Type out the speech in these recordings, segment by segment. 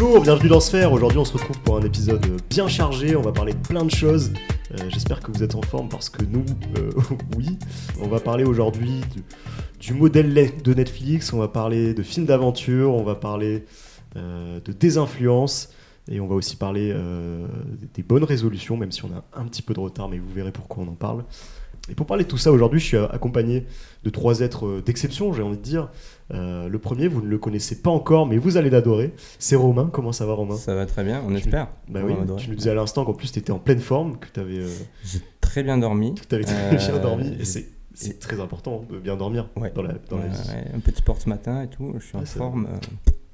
Bonjour, bienvenue dans Sphère. Aujourd'hui, on se retrouve pour un épisode bien chargé. On va parler de plein de choses. Euh, J'espère que vous êtes en forme parce que nous, euh, oui. On va parler aujourd'hui du, modèle de Netflix. On va parler de films d'aventure. On va parler euh, de désinfluence. Et on va aussi parler des bonnes résolutions, même si on a un petit peu de retard, mais vous verrez pourquoi on en parle. Et pour parler de tout ça, aujourd'hui, je suis accompagné de trois êtres euh, d'exception, j'ai envie de dire. Euh, le premier, vous ne le connaissez pas encore, mais vous allez l'adorer. C'est Romain. Comment ça va, Romain? Ça va très bien, on Tu- espère. Bah On oui, tu nous disais à l'instant qu'en plus tu étais en pleine forme, que tu avais, J'ai très bien dormi. très Euh, bien dormi. Et c'est c'est très important de bien dormir Ouais. dans la, dans la Ouais, vie. ouais, un de sport ce matin et tout, je suis en forme. euh,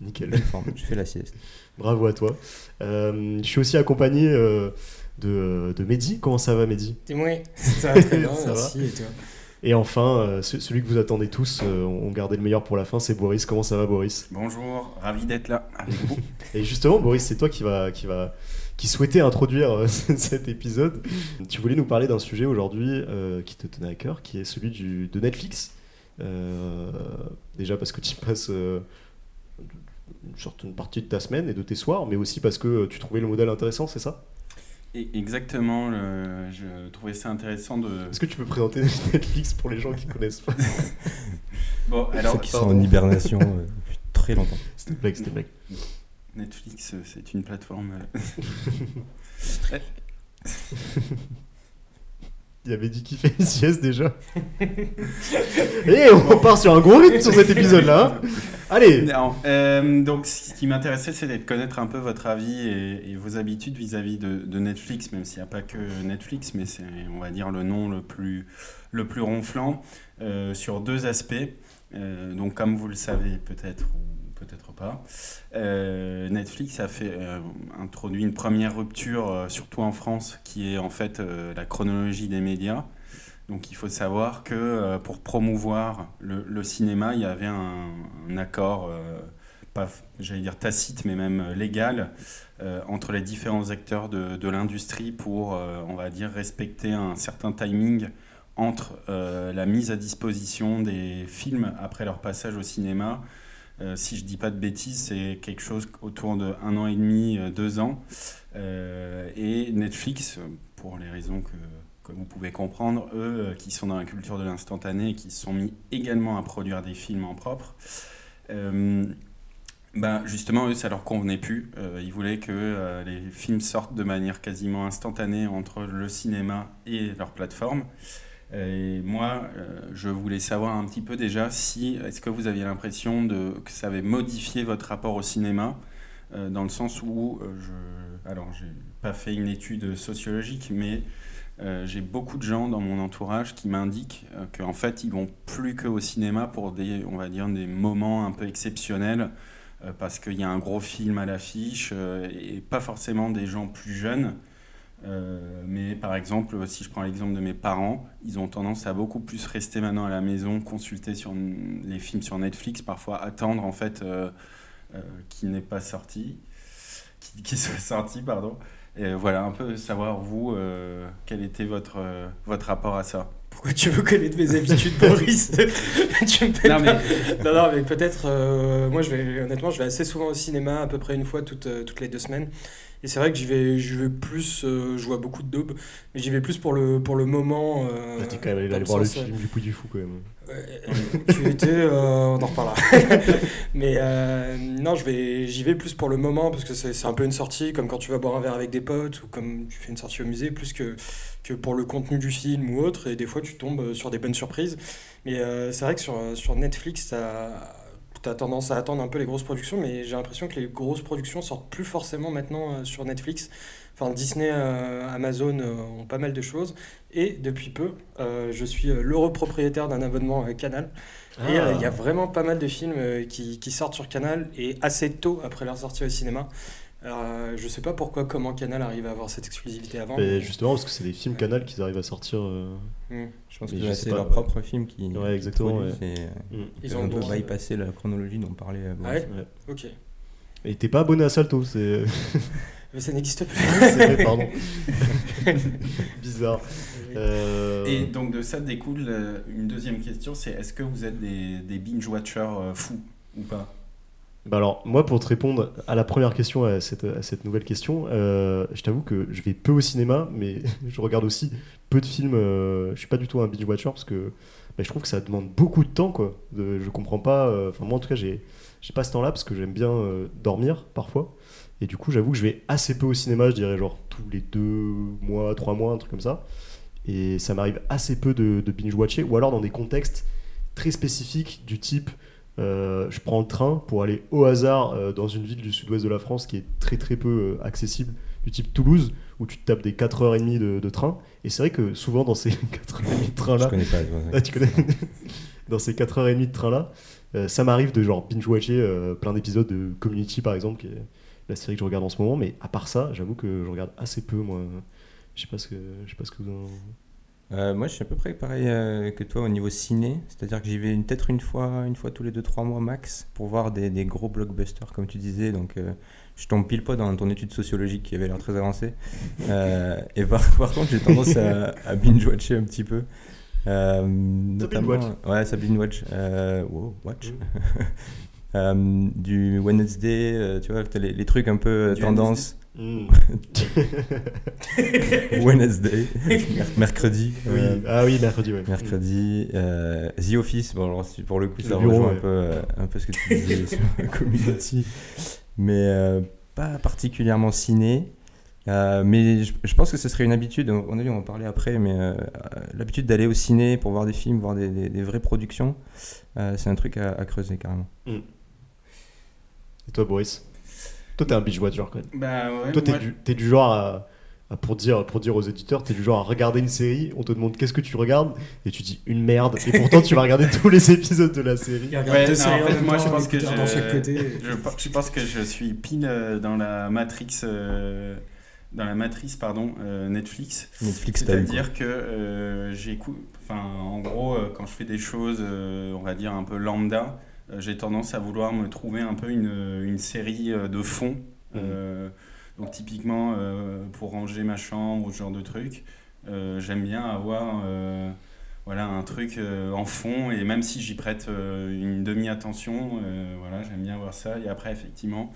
Nickel. belle forme, je fais la sieste. Bravo à toi. Euh, je suis aussi accompagné euh, de, de Mehdi. Comment ça va, Mehdi? Et moi, ça va très bien, merci. Et toi? Et enfin, euh, ce- celui que vous attendez tous, euh, on gardait le meilleur pour la fin, c'est Boris. Comment ça va, Boris? Bonjour, ravi d'être là avec vous. Et justement, Boris, c'est toi qui va, qui va, qui souhaitait introduire euh, cet épisode. Tu voulais nous parler d'un sujet aujourd'hui euh, qui te tenait à cœur, qui est celui du, de Netflix. Euh, déjà parce que tu passes euh, une certaine partie de ta semaine et de tes soirs, mais aussi parce que tu trouvais le modèle intéressant, c'est ça? Exactement, le- je trouvais ça intéressant de. Est-ce que tu peux présenter Netflix pour les gens qui connaissent pas Bon, alors Ceux qui sont en hibernation euh, depuis très longtemps. C'était blague, c'était blague. Netflix, euh, c'est une plateforme. euh, très- Il avait dit qu'il fait une sieste déjà. Et on part sur un gros rythme sur cet épisode-là. hein. Allez euh, donc, ce qui m'intéressait, c'était de connaître un peu votre avis et, vos habitudes vis-à-vis de, Netflix, même s'il n'y a pas que Netflix, mais c'est, on va dire, le nom le plus, le plus ronflant, euh, sur deux aspects. Euh, donc, comme vous le savez peut-être pas, euh, Netflix a fait euh, introduit une première rupture, euh, surtout en France, qui est en fait la chronologie des médias. Donc il faut savoir que pour promouvoir le, cinéma, il y avait un, accord, pas, j'allais dire tacite, mais même légal, entre les différents acteurs de, l'industrie pour, on va dire, respecter un certain timing entre la mise à disposition des films après leur passage au cinéma. Euh, si je dis pas de bêtises, c'est quelque chose autour de un an et demi, euh, deux ans. Euh, et Netflix, pour les raisons que, vous pouvez comprendre, eux qui sont dans la culture de l'instantané qui se sont mis également à produire des films en propre, bah, justement, eux, ça leur convenait plus. Ils voulaient que les films sortent de manière quasiment instantanée entre le cinéma et leur plateforme. Et moi, euh, je voulais savoir un petit peu déjà si, est-ce que vous aviez l'impression que ça avait modifié votre rapport au cinéma, euh, dans le sens où, euh, je, alors, j'ai pas fait une étude sociologique, mais j'ai beaucoup de gens dans mon entourage qui m'indiquent qu'en fait, ils vont plus qu'au cinéma pour des, on va dire, des moments un peu exceptionnels, parce qu'il y a un gros film à l'affiche, et pas forcément des gens plus jeunes. Euh, mais par exemple, si je prends l'exemple de mes parents, ils ont tendance à beaucoup plus rester maintenant à la maison, consulter sur les films sur Netflix, parfois attendre en fait euh, euh, qu'il n'est pas sorti, qu'il soit sorti, pardon. Et voilà, un peu savoir vous, euh, quel était votre, euh, votre rapport à ça. Pourquoi tu veux connaître mes habitudes, Boris? Tu me Non, pas- non, non, mais peut-être. moi, je vais honnêtement, je vais assez souvent au cinéma, à peu près une fois toutes, toutes les deux semaines. Et c'est vrai que j'y vais, j'y vais plus. euh, je vois beaucoup de daubes, mais j'y vais plus pour le, pour le moment. euh, T'es quand même allé voir le film du Puy du Fou quand même. Ouais, tu étais, euh, on en reparlera. Mais euh, non, je vais, j'y vais plus pour le moment parce que c'est c'est un peu une sortie, comme quand tu vas boire un verre avec des potes ou comme tu fais une sortie au musée, plus que, que pour le contenu du film ou autre. Et des fois, tu tombes sur des bonnes surprises. Mais euh, c'est vrai que sur, sur Netflix, tu as tendance à attendre un peu les grosses productions, mais j'ai l'impression que les grosses productions sortent plus forcément maintenant euh, sur Netflix. Enfin, Disney, euh, Amazon euh, ont pas mal de choses. Et depuis peu, je suis l'heureux propriétaire d'un abonnement Canal. Et il y a vraiment pas mal de films qui, qui sortent sur Canal et assez tôt après leur sortie au cinéma. Alors, euh, je sais pas pourquoi, comment Canal arrive à avoir cette exclusivité avant. Mais justement, parce que c'est des films Canal qu'ils arrivent à sortir. euh, Hmm. Je pense Mais que c'est leur ouais. propre film qui. Ouais, exactement, ouais. mm. Ils Ils ont bypassé la chronologie dont parlait euh, Ah ouais Ouais. Ok. Et t'es pas abonné à Salto, c'est. Mais ça n'existe plus. c'est vrai, pardon. Bizarre. Euh, Et donc de ça découle euh, une deuxième question, c'est est-ce que vous êtes des, des binge-watchers euh, fous ou pas? Bah alors, moi, pour te répondre à la première question, à cette, nouvelle question, euh, je t'avoue que je vais peu au cinéma, mais je regarde aussi peu de films. euh, je suis pas du tout un binge watcher parce que bah, je trouve que ça demande beaucoup de temps, quoi. Je comprends pas. euh, Enfin, moi, en tout cas, j'ai j'ai pas ce temps-là parce que j'aime bien euh, dormir parfois. Et du coup, j'avoue que je vais assez peu au cinéma, je dirais genre tous les deux mois, trois mois, un truc comme ça. Et ça m'arrive assez peu de, de binge-watcher, ou alors dans des contextes très spécifiques du type euh, je prends le train pour aller au hasard euh, dans une ville du sud-ouest de la France qui est très très peu euh, accessible, du type Toulouse, où tu te tapes des 4h30 de, de train. Et c'est vrai que souvent dans ces 4h30 de Je train-là, connais pas. ouais. ah, tu connais Dans ces 4h30 de train-là, ça m'arrive de genre binge-watcher plein d'épisodes de Community par exemple, qui est la série que je regarde en ce moment. Mais à part ça, j'avoue que je regarde assez peu, moi. Je sais pas ce que, je sais pas ce que vous en... Euh, moi, je suis à peu près pareil euh, que toi au niveau ciné, c'est-à-dire que j'y vais peut-être une fois, une fois tous les 2-3 mois max pour voir des, des gros blockbusters, comme tu disais. Donc, euh, je tombe pile pas dans ton étude sociologique qui avait l'air très avancée. Et par, par contre, j'ai tendance à, à binge-watcher un petit peu. Notamment, binge-watch. ouais, ça binge-watch. Wow, watch. Euh, du Wednesday, tu vois, les, les trucs un peu tendance. Hmm. Wednesday, mercredi. Oui. euh, Ah oui, mercredi, ouais. Mercredi, euh, The Office, bon alors si- pour le coup Le ça bureau, rejoint ouais. un, peu, euh, un peu ce que tu disais sur Community, mais euh, pas particulièrement ciné. Mais je, je pense que ce serait une habitude, on a vu, on va en parler après, mais l'habitude d'aller au ciné pour voir des films, voir des, des- des vraies productions, c'est un truc à, à creuser carrément. Et toi, Boris? Toi, t'es un binge-watcher quand même. Bah ouais, Toi, t'es moi- du, t'es du genre à, à- pour, dire, pour dire aux éditeurs, t'es du genre à regarder une série, on te demande qu'est-ce que tu regardes, et tu dis une merde, et pourtant tu vas regarder tous les épisodes de la série. Ouais, non, en fait, moi, je pense que je- chaque côté. Je, pe- je pense que je suis pile euh, dans la matrix, euh, dans la matrice pardon, euh, Netflix. Netflix. C'est-à-dire que euh, j'écoute, enfin, en gros, quand je fais des choses, euh, on va dire un peu lambda, euh, j'ai tendance à vouloir me trouver un peu une, une série euh, de fond. Euh, donc typiquement, euh, pour ranger ma chambre ou ce genre de truc, euh, j'aime bien avoir euh, voilà, un truc euh, en fond et même si j'y prête euh, une demi-attention, euh, voilà, j'aime bien voir ça. Et après, effectivement,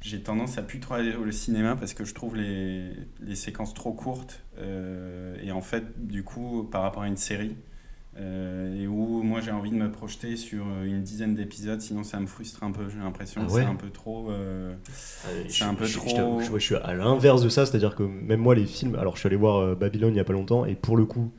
j'ai tendance à plus trop aller au cinéma parce que je trouve les, les séquences trop courtes euh, et en fait, du coup, par rapport à une série, euh, et où moi j'ai envie de me projeter sur une dizaine d'épisodes, sinon ça me frustre un peu, j'ai l'impression Ah que c'est un peu trop... euh, C'est un peu trop- Je, t'avoue, je- je suis à l'inverse de ça, c'est-à-dire que même moi, les films. Alors, je suis allé voir euh, Babylone il y a pas longtemps, et pour le coup,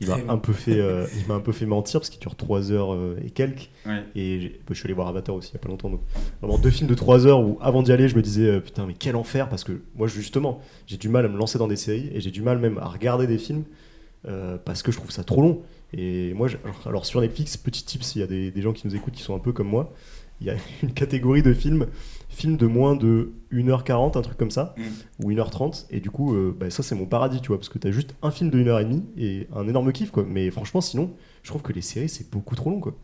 il m'a un peu fait, euh, il m'a un peu fait mentir parce qu'il dure 3 heures euh, et quelques. ouais. Et bah, je suis allé voir Avatar aussi il y a pas longtemps. Donc, vraiment deux films de 3 heures où avant d'y aller, je me disais euh, putain, mais quel enfer parce que moi, justement, j'ai du mal à me lancer dans des séries et j'ai du mal même à regarder des films euh, parce que je trouve ça trop long. Et moi, alors, alors, sur Netflix, petit tip, s'il y a des, des gens qui nous écoutent qui sont un peu comme moi, il y a une catégorie de films, films de moins de 1h40, un truc comme ça, Mm. ou 1h30. Et du coup, euh, bah, ça, c'est mon paradis, tu vois, parce que t'as juste un film de 1h30 et un énorme kiff, quoi. Mais franchement, sinon, je trouve que les séries, c'est beaucoup trop long, quoi.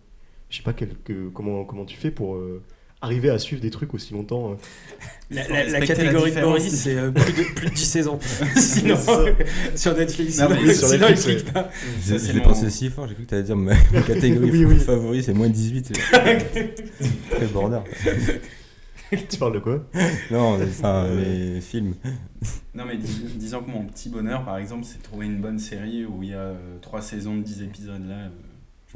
Je sais pas quel- que- comment, comment tu fais pour euh, arriver à suivre des trucs aussi longtemps. euh. La, la- la respecter la catégorie de. Boris, c'est euh, plus, de, plus de 10 saisons. Sinon, C'est sur Netflix, Non, mais sur sinon, Netflix, il clique pas. J'ai mon- pensé si fort, j'ai cru que tu allais dire ma, ma catégorie Oui, oui. favori c'est moins de 18. Très border. tu parles de quoi? Non, enfin, Euh, les films. Non mais dis- disons que mon petit bonheur par exemple c'est de trouver une bonne série où il y a euh, trois saisons de 10 épisodes là.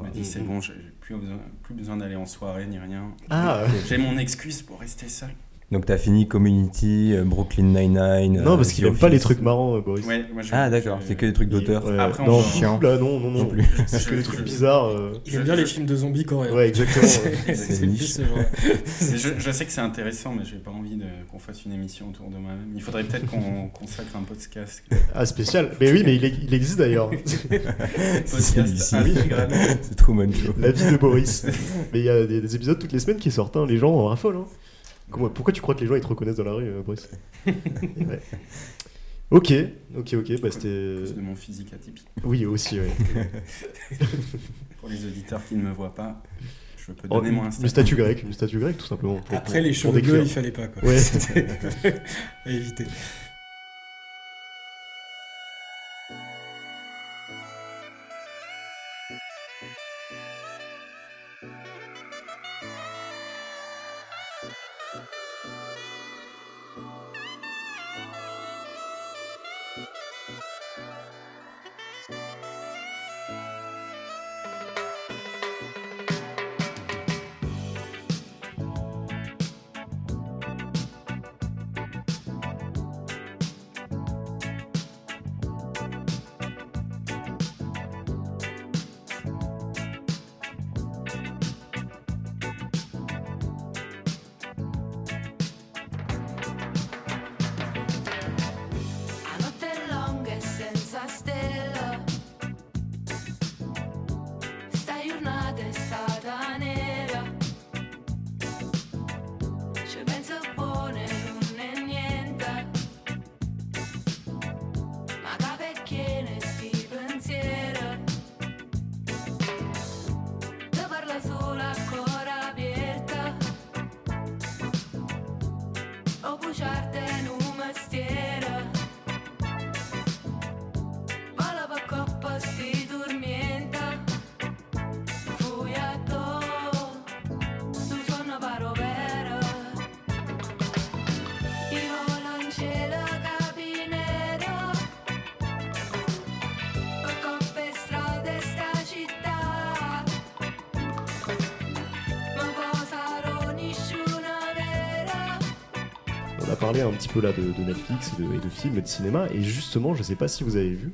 Je me dis c'est Mhm. bon, j'ai j'ai plus besoin, plus besoin d'aller en soirée ni rien. Ah J'ai mon excuse pour rester seul. Donc t'as fini Community, euh, Brooklyn Nine-Nine. Non, euh, parce qu'il The aime pas les trucs marrants, euh, Boris. Ouais, moi, je- Ah d'accord, je- c'est que des trucs d'auteur. Ouais, Après, on non, là, non, non, non. Non plus. C'est que des trucs bizarres. euh. Il aime bien les films de zombies coréens. Ouais, exactement. ouais. C'est C'est niche. plus. Mais Je, je sais que c'est intéressant, mais j'ai pas envie de- qu'on fasse une émission autour de moi-même. Il faudrait peut-être qu'on consacre un podcast. Ah, spécial. Mais oui, mais il, il existe d'ailleurs. C'est podcast celui-ci. intégral. C'est Truman Show. La vie de Boris. Mais il y a des, des épisodes toutes les semaines qui sortent. hein. Les gens en raffolent. hein. Comment- pourquoi tu crois que les gens ils te reconnaissent dans la rue, euh, Ouais. Ok, ok, ok. Bah, c'était. Plus de mon physique atypique. Oui, aussi, ouais. Pour les auditeurs qui ne me voient pas, je peux Oh, donner mon une, Instagram. une statue grecque, une statue grecque tout simplement. pour- Après, pour- les cheveux bleus, il fallait pas. Quoi. Ouais. C'était à éviter. Parlé un petit peu là de, de Netflix et de, et de films et de cinéma. Et justement, je sais pas si vous avez vu,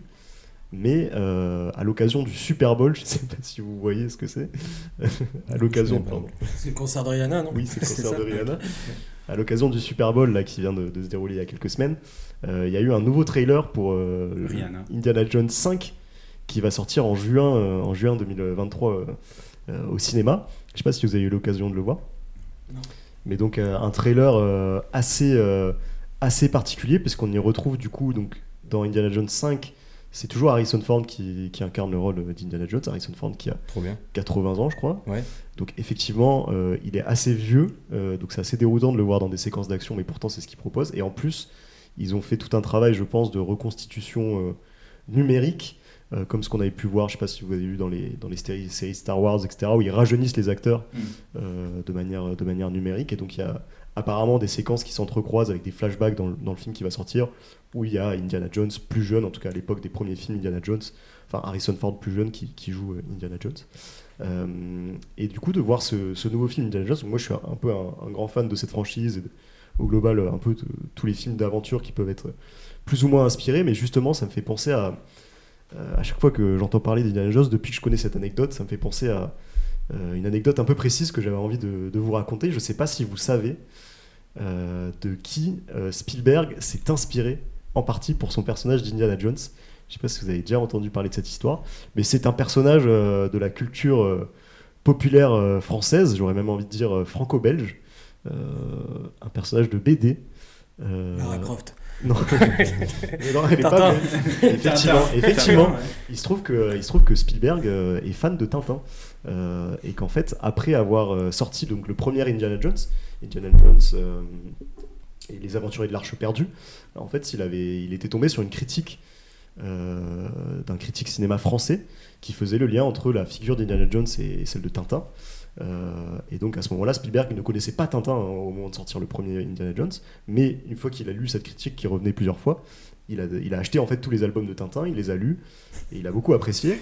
mais euh, à l'occasion du Super Bowl, je sais pas si vous voyez ce que c'est. à l'occasion, pardon. C'est le concert de Rihanna, non? Oui, c'est le concert de Rihanna. À l'occasion du Super Bowl là, qui vient de, de se dérouler il y a quelques semaines, euh, il y a eu un nouveau trailer pour euh. Indiana Jones 5 qui va sortir en juin, euh, en juin 2023 euh, euh, au cinéma. Je sais pas si vous avez eu l'occasion de le voir. Non. Mais donc euh, un trailer euh, assez, euh, assez particulier parce qu'on y retrouve du coup donc dans Indiana Jones 5 c'est toujours Harrison Ford qui, qui incarne le rôle d'Indiana Jones. Harrison Ford qui a Trop bien. 80 ans, je crois. Ouais. Donc effectivement, euh, il est assez vieux, euh, donc c'est assez déroutant de le voir dans des séquences d'action, mais pourtant c'est ce qu'il propose. Et en plus, ils ont fait tout un travail, je pense, de reconstitution euh, numérique, euh, comme ce qu'on avait pu voir, je sais pas si vous avez vu dans les, dans les séries, séries Star Wars, etc., où ils rajeunissent les acteurs Mm. euh, de, manière, de manière numérique. Et donc il y a apparemment des séquences qui s'entrecroisent avec des flashbacks dans le, dans le film qui va sortir, où il y a Indiana Jones plus jeune, en tout cas à l'époque des premiers films Indiana Jones, enfin Harrison Ford plus jeune qui, qui joue euh, Indiana Jones. Euh, et du coup, de voir ce, ce nouveau film Indiana Jones, moi je suis un, un peu un, un grand fan de cette franchise et de- au global un peu de, tous les films d'aventure qui peuvent être plus ou moins inspirés, mais justement ça me fait penser à, à chaque fois que j'entends parler d'Indiana Jones, depuis que je connais cette anecdote, ça me fait penser à euh, une anecdote un peu précise que j'avais envie de, de vous raconter. Je sais pas si vous savez euh, de qui euh, Spielberg s'est inspiré en partie pour son personnage d'Indiana Jones. Je sais pas si vous avez déjà entendu parler de cette histoire, mais c'est un personnage euh, de la culture euh, populaire euh, française, j'aurais même envie de dire euh, franco-belge, euh, un personnage de BD. euh, Lara Croft. Non, Mais non, elle est pas. Effectivement, effectivement, il se trouve que, il se trouve que Spielberg euh, est fan de Tintin. Euh, et qu'en fait, après avoir euh, sorti donc le premier Indiana Jones, Indiana Jones euh, et les Aventuriers de l'Arche perdue, en fait, il avait, il était tombé sur une critique euh, d'un critique cinéma français qui faisait le lien entre la figure d'Indiana Jones et celle de Tintin. Euh, et donc à ce moment-là, Spielberg ne connaissait pas Tintin hein, au moment de sortir le premier Indiana Jones, mais une fois qu'il a lu cette critique qui revenait plusieurs fois, il a, il a acheté en fait tous les albums de Tintin, il les a lus et il a beaucoup apprécié.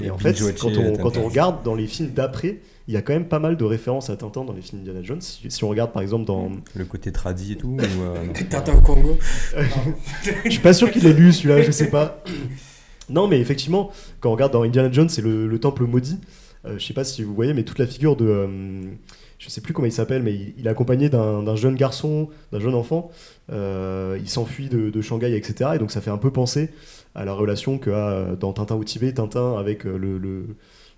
Et en fait, quand on, Tintin. quand on regarde dans les films d'après, il y a quand même pas mal de références à Tintin dans les films Indiana Jones. Si, si on regarde par exemple dans. Le côté tradi et tout. ou, euh, non Tintin au Congo. Je suis pas sûr qu'il ait lu celui-là, je sais pas. Non, mais effectivement, quand on regarde dans Indiana Jones, c'est le, le temple maudit. Euh, je sais pas si vous voyez, mais toute la figure de. euh, je sais plus comment il s'appelle, mais il, est accompagné d'un jeune garçon, d'un jeune enfant. Euh, il s'enfuit de, Shanghai, etc. Et donc ça fait un peu penser à la relation qu'a euh, dans Tintin au Tibet, Tintin avec le,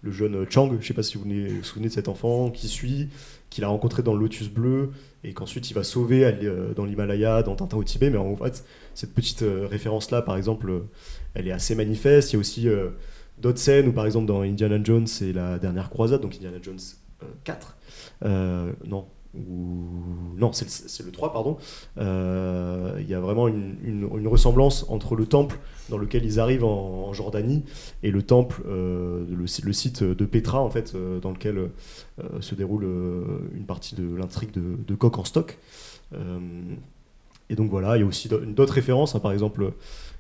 jeune Chang. Je sais pas si vous vous souvenez de cet enfant qui suit, qu'il a rencontré dans le Lotus Bleu, et qu'ensuite il va sauver dans l'Himalaya, dans Tintin au Tibet. Mais en fait, cette petite euh, référence-là, par exemple, elle est assez manifeste. Il y a aussi d'autres scènes où, par exemple, dans Indiana Jones, c'est la dernière croisade, donc Indiana Jones euh, 4. Euh, non. Ou... Non, c'est le, le 3, pardon. Euh, Il y a vraiment une, une- ressemblance entre le temple dans lequel ils arrivent en, Jordanie et le temple, euh, le, le site de Petra, en fait, euh, dans lequel euh, se déroule euh, une partie de l'intrigue de, de Coq en stock. Euh, et donc voilà, il y a aussi d'au- d'autres références, hein, par exemple, euh,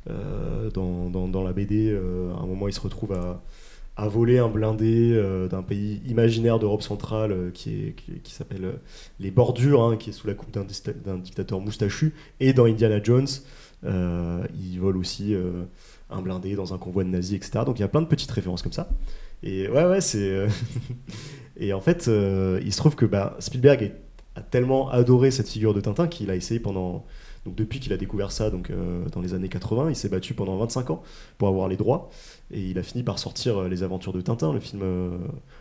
dans, dans- la BD, euh, à un moment, il se retrouve à, voler un blindé euh, d'un pays imaginaire d'Europe centrale euh, qui, s'appelle euh, les Bordures, hein, qui est sous la coupe d'un dictateur moustachu. Et dans Indiana Jones, euh, il vole aussi euh, un blindé dans un convoi de nazis, etc. Donc il y a plein de petites références comme ça. Et ouais, ouais, c'est. euh, et en fait, euh, il se trouve que bah, Spielberg a tellement adoré cette figure de Tintin qu'il a essayé pendant. Donc depuis qu'il a découvert ça, donc euh, dans les années 80, il s'est battu pendant 25 ans pour avoir les droits. Et il a fini par sortir euh, Les Aventures de Tintin, le film euh,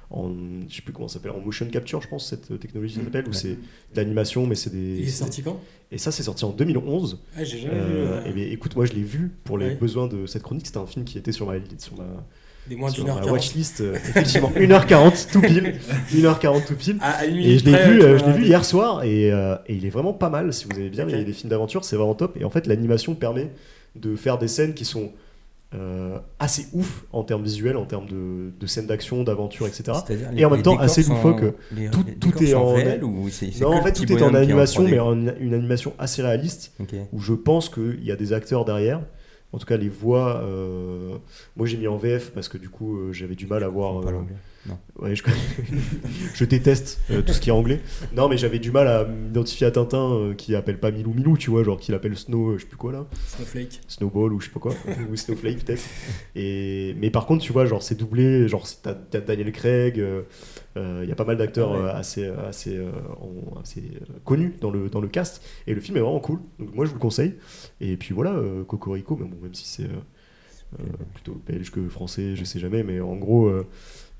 en. Je sais plus comment s'appelle, en motion capture, je pense, cette technologie s'appelle, où Ouais. c'est de l'animation, mais c'est des. Il est sorti quand? Et ça, c'est sorti en 2011. Ah, J'ai jamais Euh, vu. bien, écoute, moi je l'ai vu pour les Ouais. besoins de cette chronique. C'était un film qui était sur ma, sur ma, Des moins d'une ma heure quarante. watchlist. euh, effectivement, 1h40 tout pile. 1h40 tout pile. À, à une Et minute je l'ai vu, euh, je l'ai vu hier soir et, euh, et il est vraiment pas mal. Si vous aimez bien Ok. les, les films d'aventure, c'est vraiment top. Et en fait, l'animation permet de faire des scènes qui sont euh, assez ouf en termes visuels, en termes de, de scènes d'action, d'aventure, etc. Et en même temps, assez loufoque. les- Tout- les tout est en- réels ou c'est c'est Non, en fait, tout est en animation, 3D? mais en une animation assez réaliste où je pense qu'il y a des acteurs derrière. En tout cas, les voix. euh, Moi, j'ai mis en VF parce que du coup, euh, j'avais du mal à voir. Euh. Non. Ouais, je, je déteste euh, tout ce qui est anglais. Non, mais j'avais du mal à m'identifier à Tintin euh, qui appelle pas Milou Milou, tu vois, genre qu'il appelle Snow, euh, je sais plus quoi là, Snowflake. Snowball ou je sais pas quoi, ou Snowflake peut-être. Et mais par contre, tu vois, genre c'est doublé, genre t'as Daniel Craig, il y a pas mal d'acteurs Ah ouais. euh, assez assez, euh, en- assez euh, connus dans le dans le cast. Et le film est vraiment cool. Donc moi je vous le conseille. Et puis voilà, euh, Cocorico, mais bon, même si c'est euh, euh, plutôt belge que français, je sais jamais, mais en gros.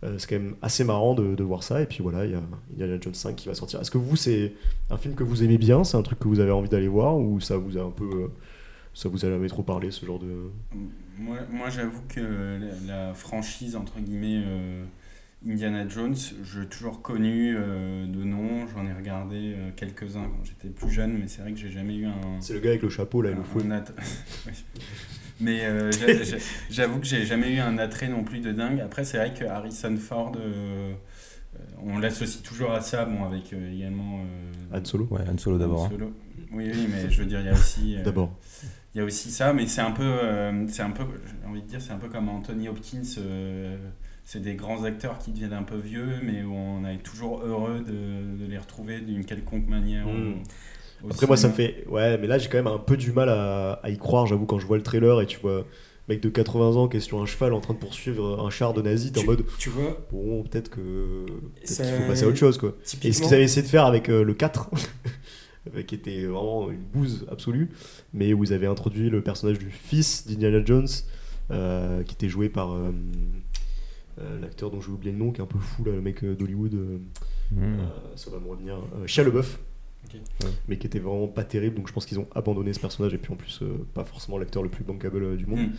Euh, c'est quand même assez marrant de, de voir ça. Et puis voilà, il y a Indiana Jones 5 qui va sortir. Est-ce que vous, c'est un film que vous aimez bien? C'est un truc que vous avez envie d'aller voir? Ou ça vous a un peu. euh, ça vous a jamais trop parlé, ce genre de. Moi, moi j'avoue que la, la franchise, entre guillemets, euh, Indiana Jones, je l'ai toujours connu euh, de nom. J'en ai regardé quelques-uns quand j'étais plus jeune, mais c'est vrai que j'ai jamais eu un. C'est le gars avec le chapeau là, et le un- Mais euh, j'a- j'a- j'avoue que j'ai jamais eu un attrait non plus de dingue. Après, c'est vrai que Harrison Ford, euh, euh, on l'associe toujours à ça, bon, avec euh, également. euh, Han Solo Ouais, Han Solo d'abord. Hein. Solo. Oui, oui, mais je veux dire, il y a aussi. euh, D'abord. il y a aussi ça, mais c'est un peu, euh, c'est un peu, j'ai envie de dire, c'est un peu comme Anthony Hopkins. euh, c'est des grands acteurs qui deviennent un peu vieux, mais où on est toujours heureux de, de les retrouver d'une quelconque manière. Mm. au Après, moi, ça me fait. Ouais, mais là, j'ai quand même un peu du mal à, à y croire, j'avoue, quand je vois le trailer et tu vois. un Mec de 80 ans qui est sur un cheval en train de poursuivre un char de nazi, t'es en mode Tu vois, bon, peut-être que peut-être Ça- qu'il faut passer à autre chose quoi. Et ce qu'ils avaient essayé de faire avec euh, le 4, euh, qui était vraiment une bouse absolue, mais où ils avaient introduit le personnage du fils d'Indiana Jones, euh, qui était joué par euh, euh, l'acteur dont j'ai oublié le nom, qui est un peu fou, là, le mec d'Hollywood, euh, Mmh. euh, ça va me revenir, euh, Shia Ouais. Mais qui était vraiment pas terrible, donc je pense qu'ils ont abandonné ce personnage, et puis en plus, euh, pas forcément l'acteur le plus bankable euh, du monde. Mm.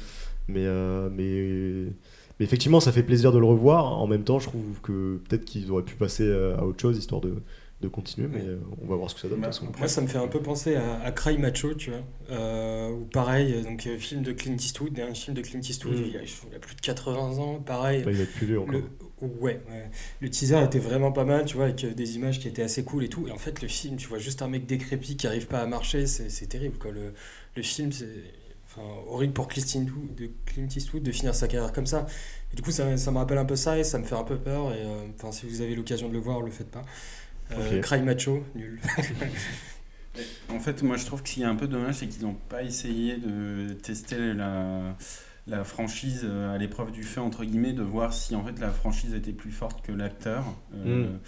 Mais, euh, mais, mais effectivement, ça fait plaisir de le revoir. En même temps, je trouve que peut-être qu'ils auraient pu passer à autre chose histoire de, de continuer, mais euh, on va voir ce que ça donne. de Bah, toute façon. Moi, ça me fait un peu penser à, à Cry Macho, tu vois. Euh, ou pareil, donc film de Clint Eastwood, dernier film de Clint Eastwood, Mm. il, a, il a plus de 80 ans, pareil. Là, il va être plus vieux encore. Le, ouais, ouais. le teaser était vraiment pas mal, tu vois, avec euh, des images qui étaient assez cool et tout. Et en fait, le film, tu vois juste un mec décrépit qui arrive pas à marcher, c'est c'est terrible, quoi. Le, le film, c'est enfin, horrible pour Clint Eastwood, de Clint Eastwood de finir sa carrière comme ça. Et du coup, ça, ça me rappelle un peu ça et ça me fait un peu peur. Et euh, enfin, si vous avez l'occasion de le voir, le faites pas. Euh. Cry Macho, nul. En fait, moi, je trouve qu'il y a un peu dommage, c'est qu'ils n'ont pas essayé de tester la, la franchise euh, à l'épreuve du feu, entre guillemets, de voir si en fait la franchise était plus forte que l'acteur, euh, Mm.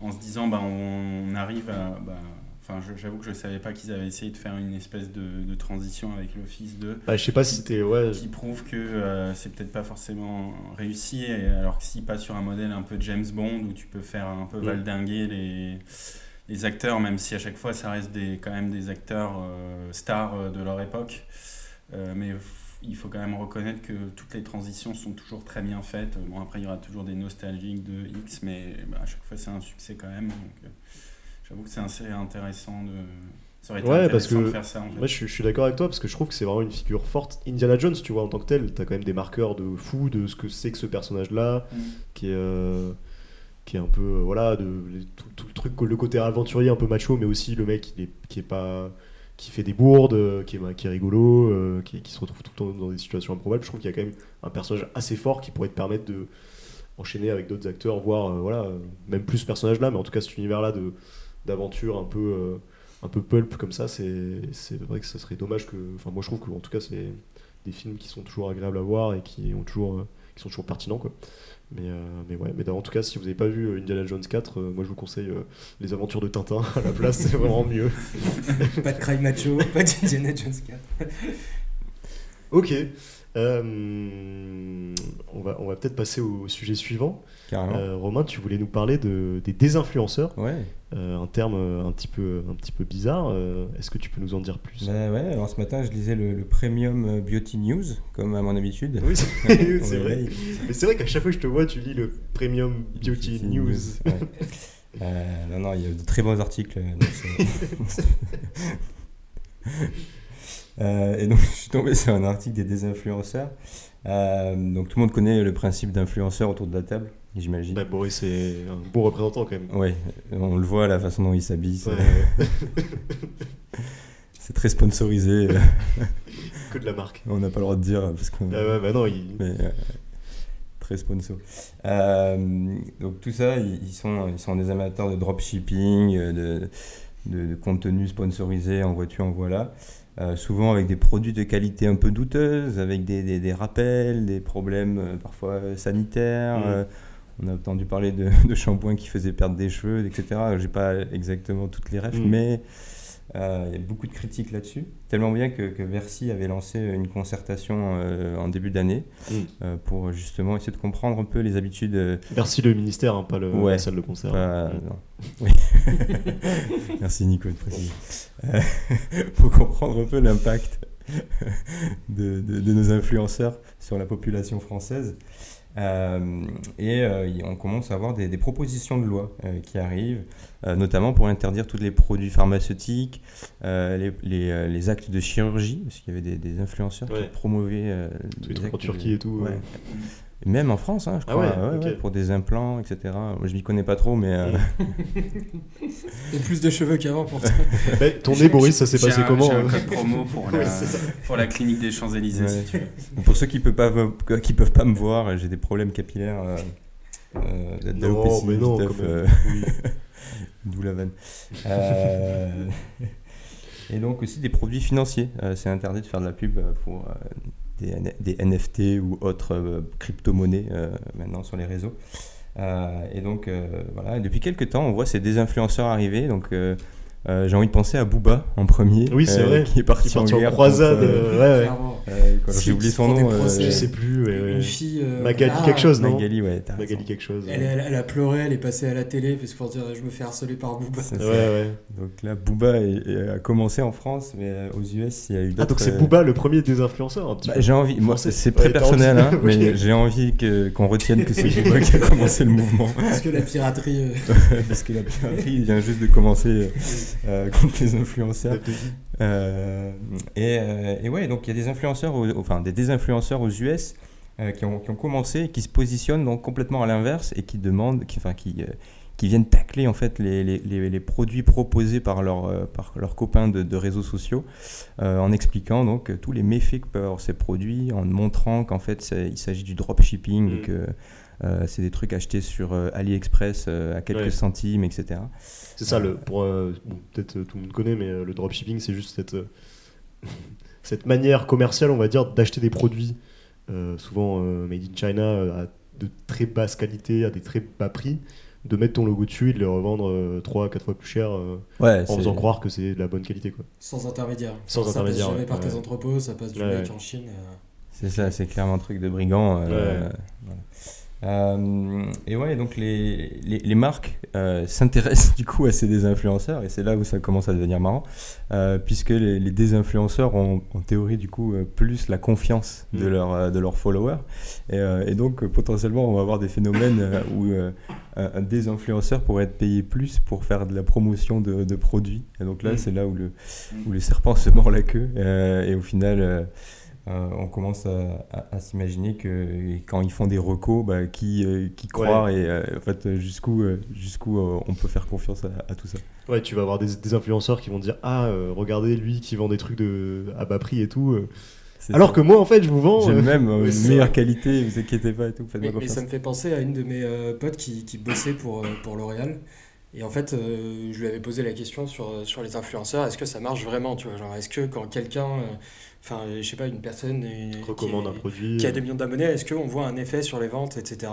en se disant, bah, on, on arrive à... bah, Enfin, j'avoue que je savais pas qu'ils avaient essayé de faire une espèce de, de transition avec l'Office 2 Bah, je sais pas si c'était. Ouais, qui prouve que euh, c'est peut-être pas forcément réussi, et alors que s'il passe sur un modèle un peu James Bond où tu peux faire un peu Mm. valdinguer les, les acteurs, même si à chaque fois ça reste des, quand même des acteurs euh, stars de leur époque, Euh, mais il faut quand même reconnaître que toutes les transitions sont toujours très bien faites. Bon, après, il y aura toujours des nostalgiques de X, mais bah, à chaque fois c'est un succès quand même. Donc, euh, j'avoue que c'est assez intéressant de. Ça aurait été Ouais, parce que de faire ça en fait. Moi, je suis, je suis d'accord avec toi parce que je trouve que c'est vraiment une figure forte. Indiana Jones, tu vois, en tant que tel, t'as quand même des marqueurs de fou de ce que c'est que ce personnage-là, Mm. qui est, euh, qui est un peu, euh, voilà, de, tout, tout le truc, le côté aventurier un peu macho, mais aussi le mec qui est, qui est pas. Qui fait des bourdes, euh, qui est, qui est rigolo, euh, qui, se retrouve tout le temps dans des situations improbables. Je trouve qu'il y a quand même un personnage assez fort qui pourrait te permettre de enchaîner avec d'autres acteurs, voire, euh, voilà, même plus ce personnage-là, mais en tout cas cet univers-là de d'aventure un peu. un peu pulp comme ça, c'est c'est vrai que ça serait dommage que. Enfin, moi je trouve que en tout cas, c'est des films qui sont toujours agréables à voir et qui, ont toujours, qui sont toujours pertinents. Quoi. Mais, euh, mais ouais, mais en tout cas, si vous n'avez pas vu euh, Indiana Jones 4, euh, moi je vous conseille euh, Les Aventures de Tintin à la place, c'est vraiment mieux. pas de Cry Macho, pas d'Indiana Jones 4. Ok. Euh, on va, on va peut-être passer au sujet suivant. Euh, Romain, tu voulais nous parler de, des désinfluenceurs, Ouais. euh, un terme un petit peu, un petit peu bizarre. Est-ce que tu peux nous en dire plus? Bah ouais, alors ce matin je lisais le, le Premium Beauty News, comme à mon habitude. Oui, c'est vrai. Mais c'est vrai qu'à chaque fois que je te vois, tu lis le Premium Beauty News. Ouais. Non, non, il y a de très bons articles. Euh, et donc, je suis tombé sur un article des désinfluenceurs. Euh, donc, tout le monde connaît le principe d'influenceur autour de la table, j'imagine. Bah, Boris est un bon représentant quand même. Ouais, on le voit, la façon dont il s'habille, c'est Ouais, très sponsorisé. que de la marque. on n'a pas le droit de dire parce qu'on. Ah ouais, bah non, il... Mais, euh, Pré-sponsor. Euh, donc tout ça, ils sont, ils sont des amateurs de dropshipping, de, de, de contenu sponsorisé en voiture, en voilà. Euh, souvent avec des produits de qualité un peu douteuse, avec des, des, des rappels, des problèmes euh, parfois euh, sanitaires. Mm. euh, on a entendu parler de, de shampoings qui faisaient perdre des cheveux, etc. J'ai pas exactement toutes les rêves, Mm. mais il y a beaucoup de critiques là-dessus. Tellement bien que, que Bercy avait lancé une concertation euh, en début d'année Mm. euh, pour justement essayer de comprendre un peu les habitudes. euh, Merci le ministère, hein, pas le, Ouais. la salle de concert. pas- Mm. non. Oui. Merci Nico de préciser. Euh, pour comprendre un peu l'impact de, de- de nos influenceurs sur la population française. Euh, et euh, on commence à avoir des, des propositions de loi euh, qui arrivent, euh, notamment pour interdire tous les produits pharmaceutiques, euh, les, les, les actes de chirurgie, parce qu'il y avait des, des influenceurs Ouais. qui promovaient euh, Tous les trucs en actes Turquie de- et tout, Ouais. Même en France, hein, je Ah crois, ouais, ouais, ok. ouais, pour des implants, etc. Moi, je m'y connais pas trop, mais euh, Et plus de cheveux qu'avant pour toi. Mais ton nez, Boris, ça s'est passé un- comment J'ai un hein code promo pour la, pour clinique des Champs-Élysées, Ouais. si tu veux. Pour ceux qui peuvent pas me- qui peuvent pas me voir, j'ai des problèmes capillaires, euh, euh, Non, mais non, stuff, quand même. euh, Oui. d'où la vanne. Euh, et donc aussi des produits financiers. Euh, c'est interdit de faire de la pub pour euh, des, NFT ou autres euh, crypto-monnaies euh, maintenant sur les réseaux. Euh, et donc voilà, depuis quelques temps, on voit ces désinfluenceurs arriver. Donc euh, j'ai envie de penser à Booba en premier, Oui, c'est euh, vrai. qui est parti, Qui est parti en croisade. euh, euh, ouais, euh, j'ai oublié son nom. euh. Je sais plus. ouais, ouais. Une fille. euh, Magali ah, quelque chose, non Magali, ouais, Magali quelque chose. Elle, elle, elle a pleuré, elle est passée à la télé parce que pour dire je me fais harceler par Booba. Ça. ouais. Donc là, Booba est- est- a commencé en France, mais aux US, il y a eu Ah, d'autres. donc c'est euh, Booba le premier des influenceurs, un petit bah, peu. j'ai envie, moi c'est très personnel, hein, mais j'ai envie que, qu'on retienne que c'est Booba qui a commencé le mouvement. Parce que la piraterie. Parce que la piraterie vient juste de commencer contre les influenceurs. Euh, et, euh, et ouais, donc il y a des influenceurs, aux- enfin des désinfluenceurs aux US euh, qui, ont, qui ont commencé, qui se positionnent donc complètement à l'inverse et qui demandent, qui, enfin qui, euh, qui viennent tacler en fait les, les, les, les produits proposés par, leur, euh, par leurs copains de, de réseaux sociaux, euh, en expliquant donc tous les méfaits que peuvent avoir ces produits, en montrant qu'en fait il s'agit du dropshipping, Mm. que euh, c'est des trucs achetés sur euh, AliExpress euh, à quelques Ouais. centimes, etc. C'est ça, le, pour, euh, bon, peut-être tout le monde connaît, mais euh, le dropshipping, c'est juste cette, euh, cette manière commerciale, on va dire, d'acheter des produits, euh, souvent euh, made in China, à de très basse qualité, à des très bas prix, de mettre ton logo dessus et de les revendre 3 à 4 fois plus cher euh, Ouais, en faisant croire que c'est de la bonne qualité. Quoi. Sans intermédiaire. Sans ça intermédiaire, passe jamais ouais. par tes entrepôts, ça passe du Ouais, mec ouais. en Chine. euh. C'est ça, c'est clairement un truc de brigand. euh, Ouais. voilà. Euh, et ouais, donc les, les, les marques euh, s'intéressent du coup à ces désinfluenceurs et c'est là où ça commence à devenir marrant, euh, puisque les, les désinfluenceurs ont en théorie du coup euh, plus la confiance de Mm. leurs euh, de leurs followers et, et donc potentiellement on va avoir des phénomènes où un, désinfluenceur pourrait être payé plus pour faire de la promotion de, de produits. Et donc là Mm. c'est là où le, où le serpent se mord la queue et au final euh, on commence à, à- à s'imaginer que quand ils font des recos, bah, qui, euh, qui croient et euh, en fait jusqu'où euh, jusqu'où euh, on peut faire confiance à, à tout ça. Ouais, tu vas avoir des, des influenceurs qui vont dire Ah, euh, regardez lui qui vend des trucs de, à bas prix et tout. Alors ça. que moi, en fait, je vous vends. j'ai euh, même, euh, une meilleure qualité, vous inquiétez pas et tout, Mais, mais ça me fait penser à une de mes euh, potes qui, qui bossait pour, euh, pour L'Oréal. Et en fait, euh, je lui avais posé la question sur, sur les influenceurs est-ce que ça marche vraiment tu vois, genre, Est-ce que quand quelqu'un, euh, enfin, euh, je sais pas, une personne euh, qui, recommande est- un produit. qui a des millions d'abonnés, est-ce qu'on voit un effet sur les ventes, etc.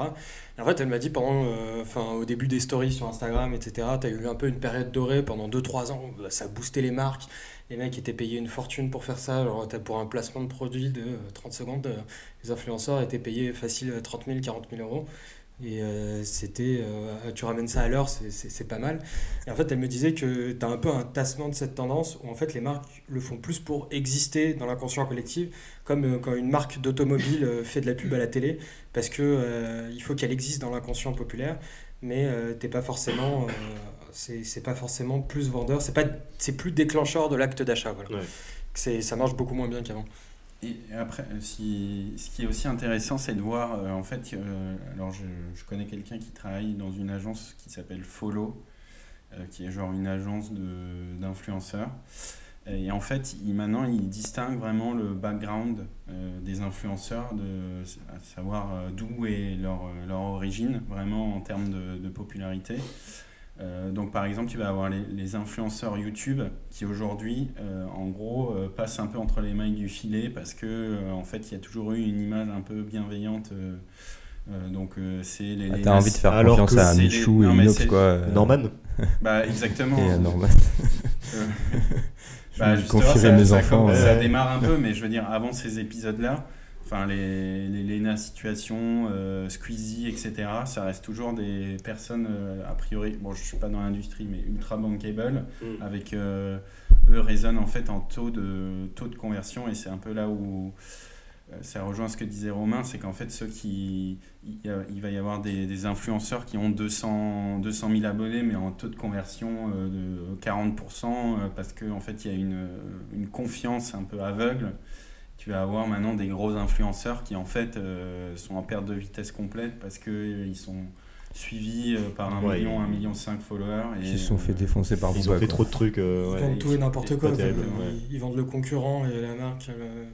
Et en fait, elle m'a dit pendant, euh, enfin, au début des stories sur Instagram, etc., tu as eu un peu une période dorée pendant 2-3 ans, bah, ça boostait les marques. Les mecs étaient payés une fortune pour faire ça. Genre, t'as pour un placement de produit de euh, 30 secondes, euh, les influenceurs étaient payés facile euh, 30 000, 40 000 euros. Et euh, c'était, euh, tu ramènes ça à l'heure, c'est- pas mal. Et en fait, elle me disait que tu as un peu un tassement de cette tendance où en fait les marques le font plus pour exister dans l'inconscient collectif, comme euh, quand une marque d'automobile fait de la pub à la télé, parce que il faut qu'elle existe dans l'inconscient populaire, mais t'es pas forcément, c'est c'est pas forcément plus vendeur, c'est pas, c'est plus déclencheur de l'acte d'achat. Voilà. Ouais. C'est, ça marche beaucoup moins bien qu'avant. Et après, si, ce qui est aussi intéressant, c'est de voir, euh, en fait, euh, alors je, connais quelqu'un qui travaille dans une agence qui s'appelle Follow, euh, qui est genre une agence d'influenceurs. Et en fait, il, maintenant, il distingue vraiment le background des influenceurs, de, à savoir d'où est leur, leur, origine, vraiment en termes de popularité. Euh, donc par exemple, tu vas avoir les, les influenceurs YouTube qui aujourd'hui, euh, en gros, euh, passent un peu entre les mailles du filet parce que en fait, il y a toujours eu une image un peu bienveillante. donc c'est les. Ah, T'as envie de faire Alors confiance à Michou les- et Inox, quoi. euh, Norman Bah exactement. Et Norman. Euh, Je Bah, vais justement, confierai mes ça enfants. Ça démarre un peu, mais je veux dire, avant ces épisodes-là, enfin, les, les Lena Situation, euh, Squeezie, etc., ça reste toujours des personnes, euh, a priori, bon, je suis pas dans l'industrie, mais ultra bankable, Mm. avec euh, eux raisonnent en fait en taux de, taux de conversion, et c'est un peu là où euh, ça rejoint ce que disait Romain, c'est qu'en fait, ceux qui. Il, va y avoir des, des influenceurs qui ont 200, 200 000 abonnés, mais en taux de conversion de 40%, euh, parce qu'en en fait, il y a une, une confiance un peu aveugle. Tu vas avoir maintenant des gros influenceurs qui, en fait, euh, sont en perte de vitesse complète parce qu'ils sont suivis euh, par un Ouais, million, ils- un million cinq followers. Et, Qui se sont fait euh, défoncer par Ils ont fait quoi. trop de trucs. euh, Ils ouais. vendent tout et n'importe quoi. terrible, Ils- ouais. Ils vendent le concurrent et la marque le...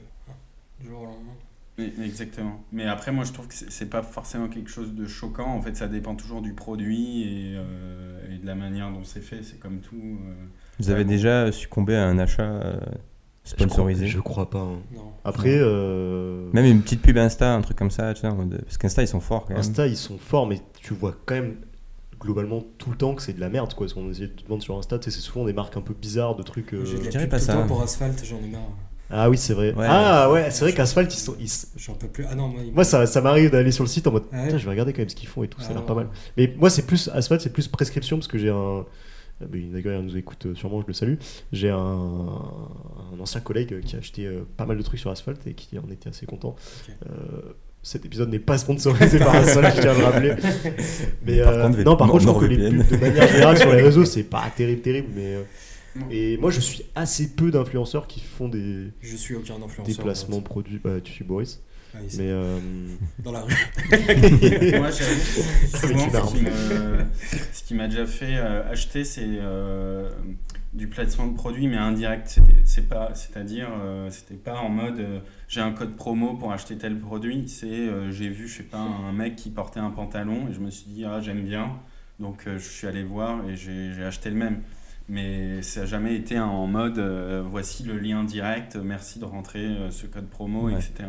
du jour au lendemain. Mais- Exactement. Mais après, moi, je trouve que c'est pas forcément quelque chose de choquant. En fait, ça dépend toujours du produit et, euh, et de la manière dont c'est fait. C'est comme tout. euh. Vous avez déjà succombé à un achat Je crois- sponsorisé Je crois pas. hein. Non. Après, euh, Même une petite pub Insta, un truc comme ça, tu sais, parce qu'Insta ils sont forts quand même. Insta, ils sont forts, mais tu vois quand même globalement tout le temps que c'est de la merde. Quoi. Parce qu'on essaie de te vendre sur Insta, tu sais, c'est souvent des marques un peu bizarres, de trucs. euh, J'ai de la dirais pas tout le ça. temps pour Asphalt, j'en ai marre. Ah oui, c'est vrai. Ouais. ah ouais, c'est vrai qu'Asphalt, ils sont. ils J'en peux plus. Ah non, moi, Moi, ça, ça m'arrive d'aller sur le site en mode. Ah ouais Putain, je vais regarder quand même ce qu'ils font et tout, ça a Ah l'air pas mal. Mais moi, c'est plus. Asphalt, c'est plus prescription parce que j'ai un. Il nous écoute euh, sûrement, je le salue. J'ai un, un ancien collègue qui a acheté euh, pas mal de trucs sur Asphalt et qui en était assez content. Euh, cet épisode n'est pas sponsorisé par Asphalt, je tiens à le rappeler. Mais Par euh, contre, non, par contre, je trouve que les pubs de manière générale sur les réseaux, c'est pas terrible, terrible. Mais et moi, je suis assez peu d'influenceurs qui font des, Je suis aucun influenceur. des placements produits. Bah, tu suis Boris. Ah, mais euh, Dans la rue. Moi, souvent, ce qui me- ce qui m'a déjà fait euh, acheter, c'est euh, du placement de produit, mais indirect. C'était- C'est pas, c'est-à-dire, euh, c'était pas en mode euh, j'ai un code promo pour acheter tel produit. C'est euh, j'ai vu, je sais pas, un mec qui portait un pantalon et je me suis dit ah j'aime bien, donc euh, je suis allé voir et j'ai j'ai acheté le même. Mais ça n'a jamais été en mode euh, voici le lien direct, merci de rentrer euh, ce code promo, Ouais. etc.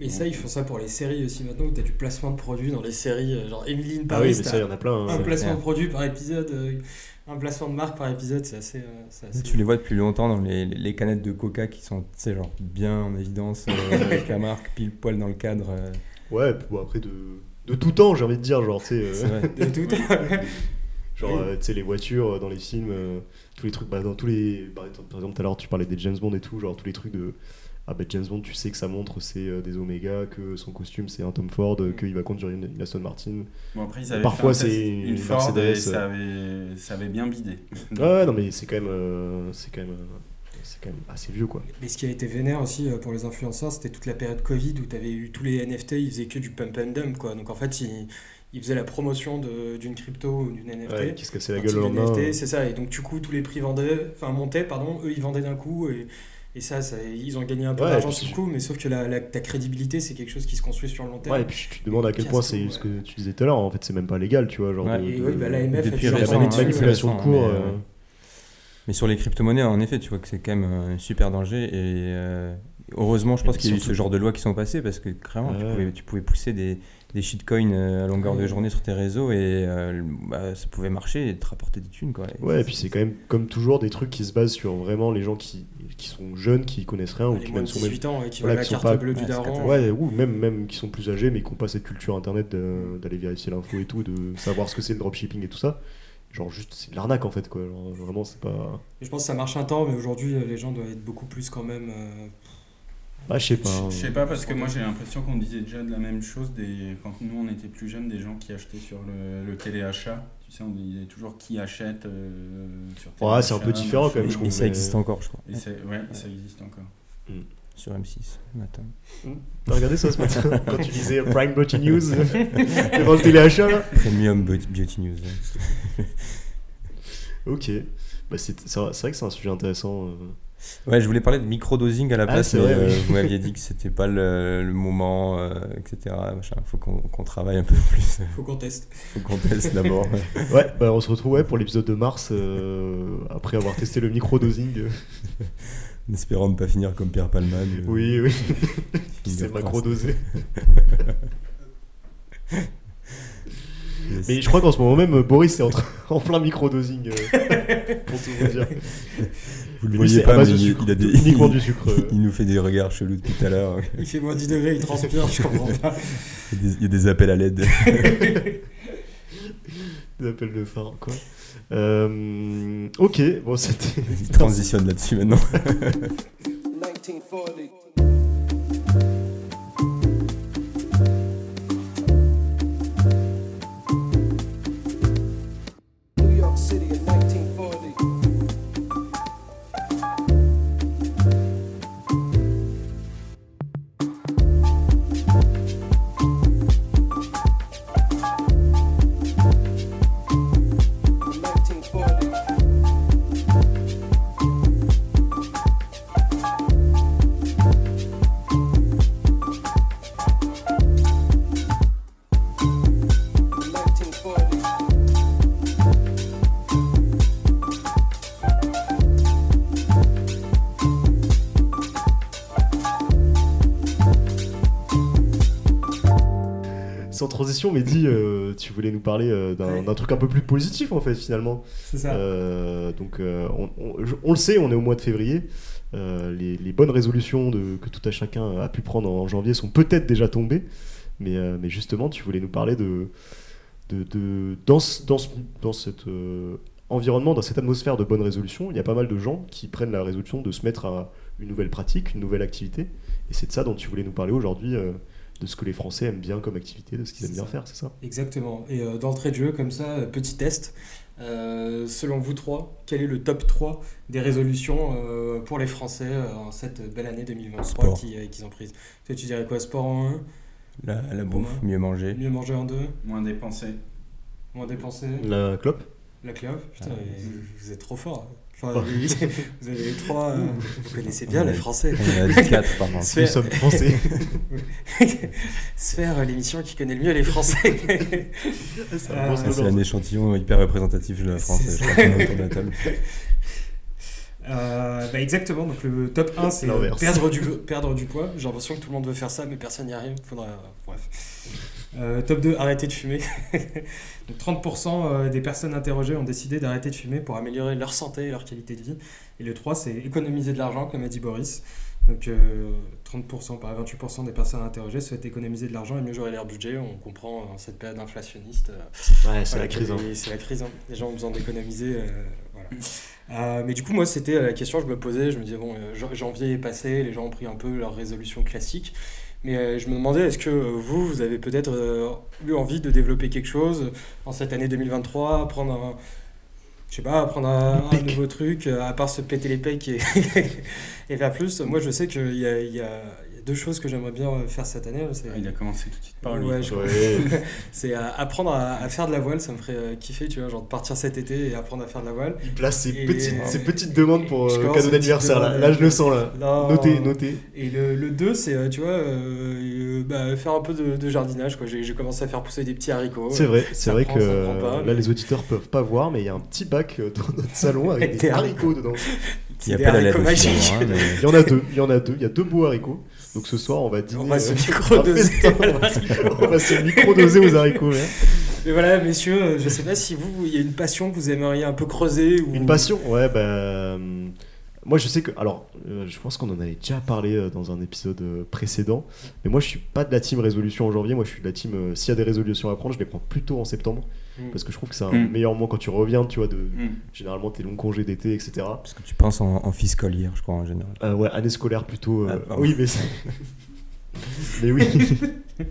Mais ça, ils font ça pour les séries aussi maintenant où t'as du placement de produits dans les séries. euh, Genre Emily in ah oui, Paris, mais ça, il y en a plein. un hein. placement Ouais. de produit par épisode, euh, un placement de marque par épisode, c'est assez. euh, Tu les vois depuis longtemps dans les, les canettes de coca qui sont, tu sais, genre bien en évidence euh, avec la marque, pile poil dans le cadre. euh, Ouais, puis bon, après de, de tout temps, j'ai envie de dire, genre, tu sais. euh. De tout. Genre, euh, tu sais, les voitures euh, dans les films, euh, tous les trucs, bah, dans tous les. bah, par exemple, tout à l'heure, tu parlais des James Bond et tout, genre tous les trucs de. Ah, bah, James Bond, tu sais que ça montre c'est euh, des Oméga, que son costume c'est un Tom Ford, euh, qu'il va conduire une, une Aston Martin. Bon, après, ils avaient Parfois, c'est une une Ford et Mercedes, ça avait, ça avait bien bidé. Ouais, ouais, non, mais c'est quand même. euh, c'est quand même. euh, c'est quand même assez vieux, quoi. Mais ce qui a été vénère aussi pour les influenceurs, c'était toute la période Covid où tu avais eu tous les NFT, ils faisaient que du pump and dump. Quoi. Donc en fait, ils, ils faisaient la promotion de- d'une crypto ou d'une NFT. Ouais, qui se cassait la gueule le type lendemain. NFT, euh. c'est ça. Et donc, du coup, tous les prix vendaient, enfin, montaient, pardon, eux, ils vendaient d'un coup. Et, et ça, ça, ils ont gagné un peu Ouais, d'argent sur le coup, mais sauf que la, la- ta crédibilité, c'est quelque chose qui se construit sur le long terme. Ouais, et puis tu te demandes à quel point c'est ouais. ce que tu disais tout à l'heure, en fait, c'est même pas légal, tu vois. Genre Ouais. de, Et de- oui, bah, l'AMF a depuis fait hein, de manipulation de cours. mais, euh, euh, Mais sur les crypto-monnaies, en effet, tu vois que c'est quand même un super danger. Et euh, heureusement, je pense qu'il y a eu ce genre de lois qui sont passées parce que clairement, tu, pouvais, tu pouvais pousser des, des shitcoins à longueur de journée sur tes réseaux et euh, bah, ça pouvait marcher et te rapporter des thunes. Quoi. Et Ouais, et puis c'est quand même, comme toujours, des trucs qui se basent sur vraiment les gens qui, qui sont jeunes, qui connaissent rien, ou qui même sont même 18 ans, ouais, qui voilà, veulent la qui sont carte pas- bleue du Ouais, c'est daron. Ouais, ou même, même qui sont plus âgés mais qui n'ont pas cette culture internet d'aller vérifier l'info et tout, de savoir ce que c'est le dropshipping et tout ça. Genre, juste, c'est de l'arnaque en fait, quoi. Genre, vraiment, c'est pas. Et Je pense que ça marche un temps, mais aujourd'hui, euh, les gens doivent être beaucoup plus quand même. euh, Ah, je sais pas. Je je sais pas parce que moi j'ai l'impression qu'on disait déjà de la même chose des... quand nous on était plus jeunes, des gens qui achetaient sur le, le téléachat. Tu sais, on disait toujours qui achète euh, sur Ouais, c'est un peu différent, quand même, je Et trouve. ça mais- existe encore, je crois, Et c'est- ouais, ça existe encore. sur M6 le matin. T'as regardé ça ce matin Quand tu disais Prime Beauty News devant le téléachat là Premium Beauty News. Ok. Bah, c'est c'est vrai c'est vrai que c'est un sujet intéressant. euh. Ouais, je voulais parler de microdosing à la Ah, place, mais vrai, euh, oui. vous m'aviez dit que c'était pas le, le moment, euh, etc. Machin. Faut qu'on travaille un peu plus. Faut qu'on teste. Faut qu'on teste d'abord. Ouais, bah on se retrouve ouais, pour l'épisode de mars, euh, après avoir testé le micro-dosing. en espérant ne pas finir comme Pierre Palman. euh, Oui, oui, qui s'est macro-dosé. Yes. Mais je crois qu'en ce moment même, Boris est en, train- en plein micro-dosing, euh, pour tout vous dire. Vous le lui, voyez pas, mais il, sucre, il a des, uniquement du sucre. il nous fait des regards chelous depuis tout à l'heure. Il fait moins 10 degrés, il transpire, je comprends pas. Il y a des- il y a des appels à l'aide. Des appels de phare, quoi. Euh, ok, bon, c'était. Il transitionne là-dessus maintenant. 1940. Transition, Mehdi, euh, tu voulais nous parler euh, d'un Ouais. truc un peu plus positif en fait finalement. C'est ça. Euh, donc on, on- je- on le sait, on est au mois de février. Les, les bonnes résolutions de, que tout à chacun a pu prendre en janvier sont peut-être déjà tombées. Mais, mais justement, tu voulais nous parler de, de, de- dans, dans, dans cet environnement, dans cette atmosphère de bonnes résolutions, il y a pas mal de gens qui prennent la résolution de se mettre à une nouvelle pratique, une nouvelle activité. Et c'est de ça dont tu voulais nous parler aujourd'hui, euh, de ce que les Français aiment bien comme activité, de ce qu'ils aiment bien faire, c'est ça? Exactement. Et euh, d'entrée de jeu, comme ça, euh, petit test. Euh, selon vous trois, quel est le top 3 des résolutions euh, pour les Français euh, en cette belle année 2023 Sport. qui- euh, qu'ils ont prise. Toi, tu dirais quoi? Sport en 1, La, la bouffe, mieux manger. mieux manger en 2, Moins dépensé. moins dépenser, La clope? La clope? Putain, Ah, vous, vous êtes trop fort. Enfin, vous, avez les trois. euh, vous connaissez bien les Français. On en a dit 4 par contre. Nous sommes français. Sphère, l'émission qui connaît le mieux les Français. C'est Ah, un bon C'est slogan. un échantillon hyper représentatif de la France. Euh, bah exactement, donc le top 1 c'est euh, perdre du, perdre du poids. J'ai l'impression que tout le monde veut faire ça, mais personne n'y arrive. Faudra, bref. Euh, top 2, arrêter de fumer. donc 30% euh, des personnes interrogées ont décidé d'arrêter de fumer pour améliorer leur santé et leur qualité de vie. Et le 3, c'est économiser de l'argent, comme a dit Boris. Donc euh, 30% par 28% des personnes interrogées souhaitent économiser de l'argent et mieux gérer leur budget. On comprend euh, cette période inflationniste. euh, Ouais, c'est voilà, la crise. hein. C'est la crise. hein. Les gens ont besoin d'économiser. Euh, voilà. Euh, mais du coup, moi, c'était la question que je me posais. Je me disais, bon, euh, jan- janvier est passé, les gens ont pris un peu leur résolution classique. Mais euh, je me demandais, est-ce que vous, vous avez peut-être eu envie de développer quelque chose en cette année 2023, apprendre un. Je sais pas, apprendre un, nouveau truc, à part se péter les pecs et, et faire plus? Moi, je sais qu'il y, a, il y a deux choses que j'aimerais bien faire cette année. C'est Ah, il a commencé tout de suite par lui. Ouais, je- Ouais. c'est euh, apprendre à, à faire de la voile, ça me ferait euh, kiffer, tu vois, genre de partir cet été et apprendre à faire de la voile. Il place ses Et- petites, ses petites demandes pour euh, commence cadeau d'anniversaire. Là. là, je le sens là. Non. Notez, notez. Et le, le 2, c'est, euh, tu vois, euh, euh, bah, faire un peu de, de jardinage, quoi. J'ai j'ai commencé à faire pousser des petits haricots. C'est vrai, c'est vrai prend, que euh, pas, là mais- les auditeurs peuvent pas voir, mais il y a un petit bac euh, dans notre salon avec des haricots dedans. À l'aide haricots aussi, magiques. hein, Il y en a deux, il y en a deux, il y a deux beaux haricots. Donc ce soir on va dîner. On va se euh, micro-doser on va se micro-doser aux haricots. Mais voilà, messieurs, euh, je sais pas si vous, il y a une passion que vous aimeriez un peu creuser ou... Une passion, ouais, bah. euh, Moi, je sais que. Alors, euh, je pense qu'on en avait déjà parlé euh, dans un épisode euh, précédent. Mais moi, je suis pas de la team résolution en janvier. Moi, je suis de la team. S'il y a des résolutions à prendre, je les prends plutôt en septembre. Mm. Parce que je trouve que c'est un Mm. meilleur moment quand tu reviens, tu vois, de. Mm. Généralement, tes longs congés d'été, etc. Parce que tu penses en, en fiscalière, je crois, en général. Euh, ouais, année scolaire plutôt. euh, Ah, oui, mais. mais oui.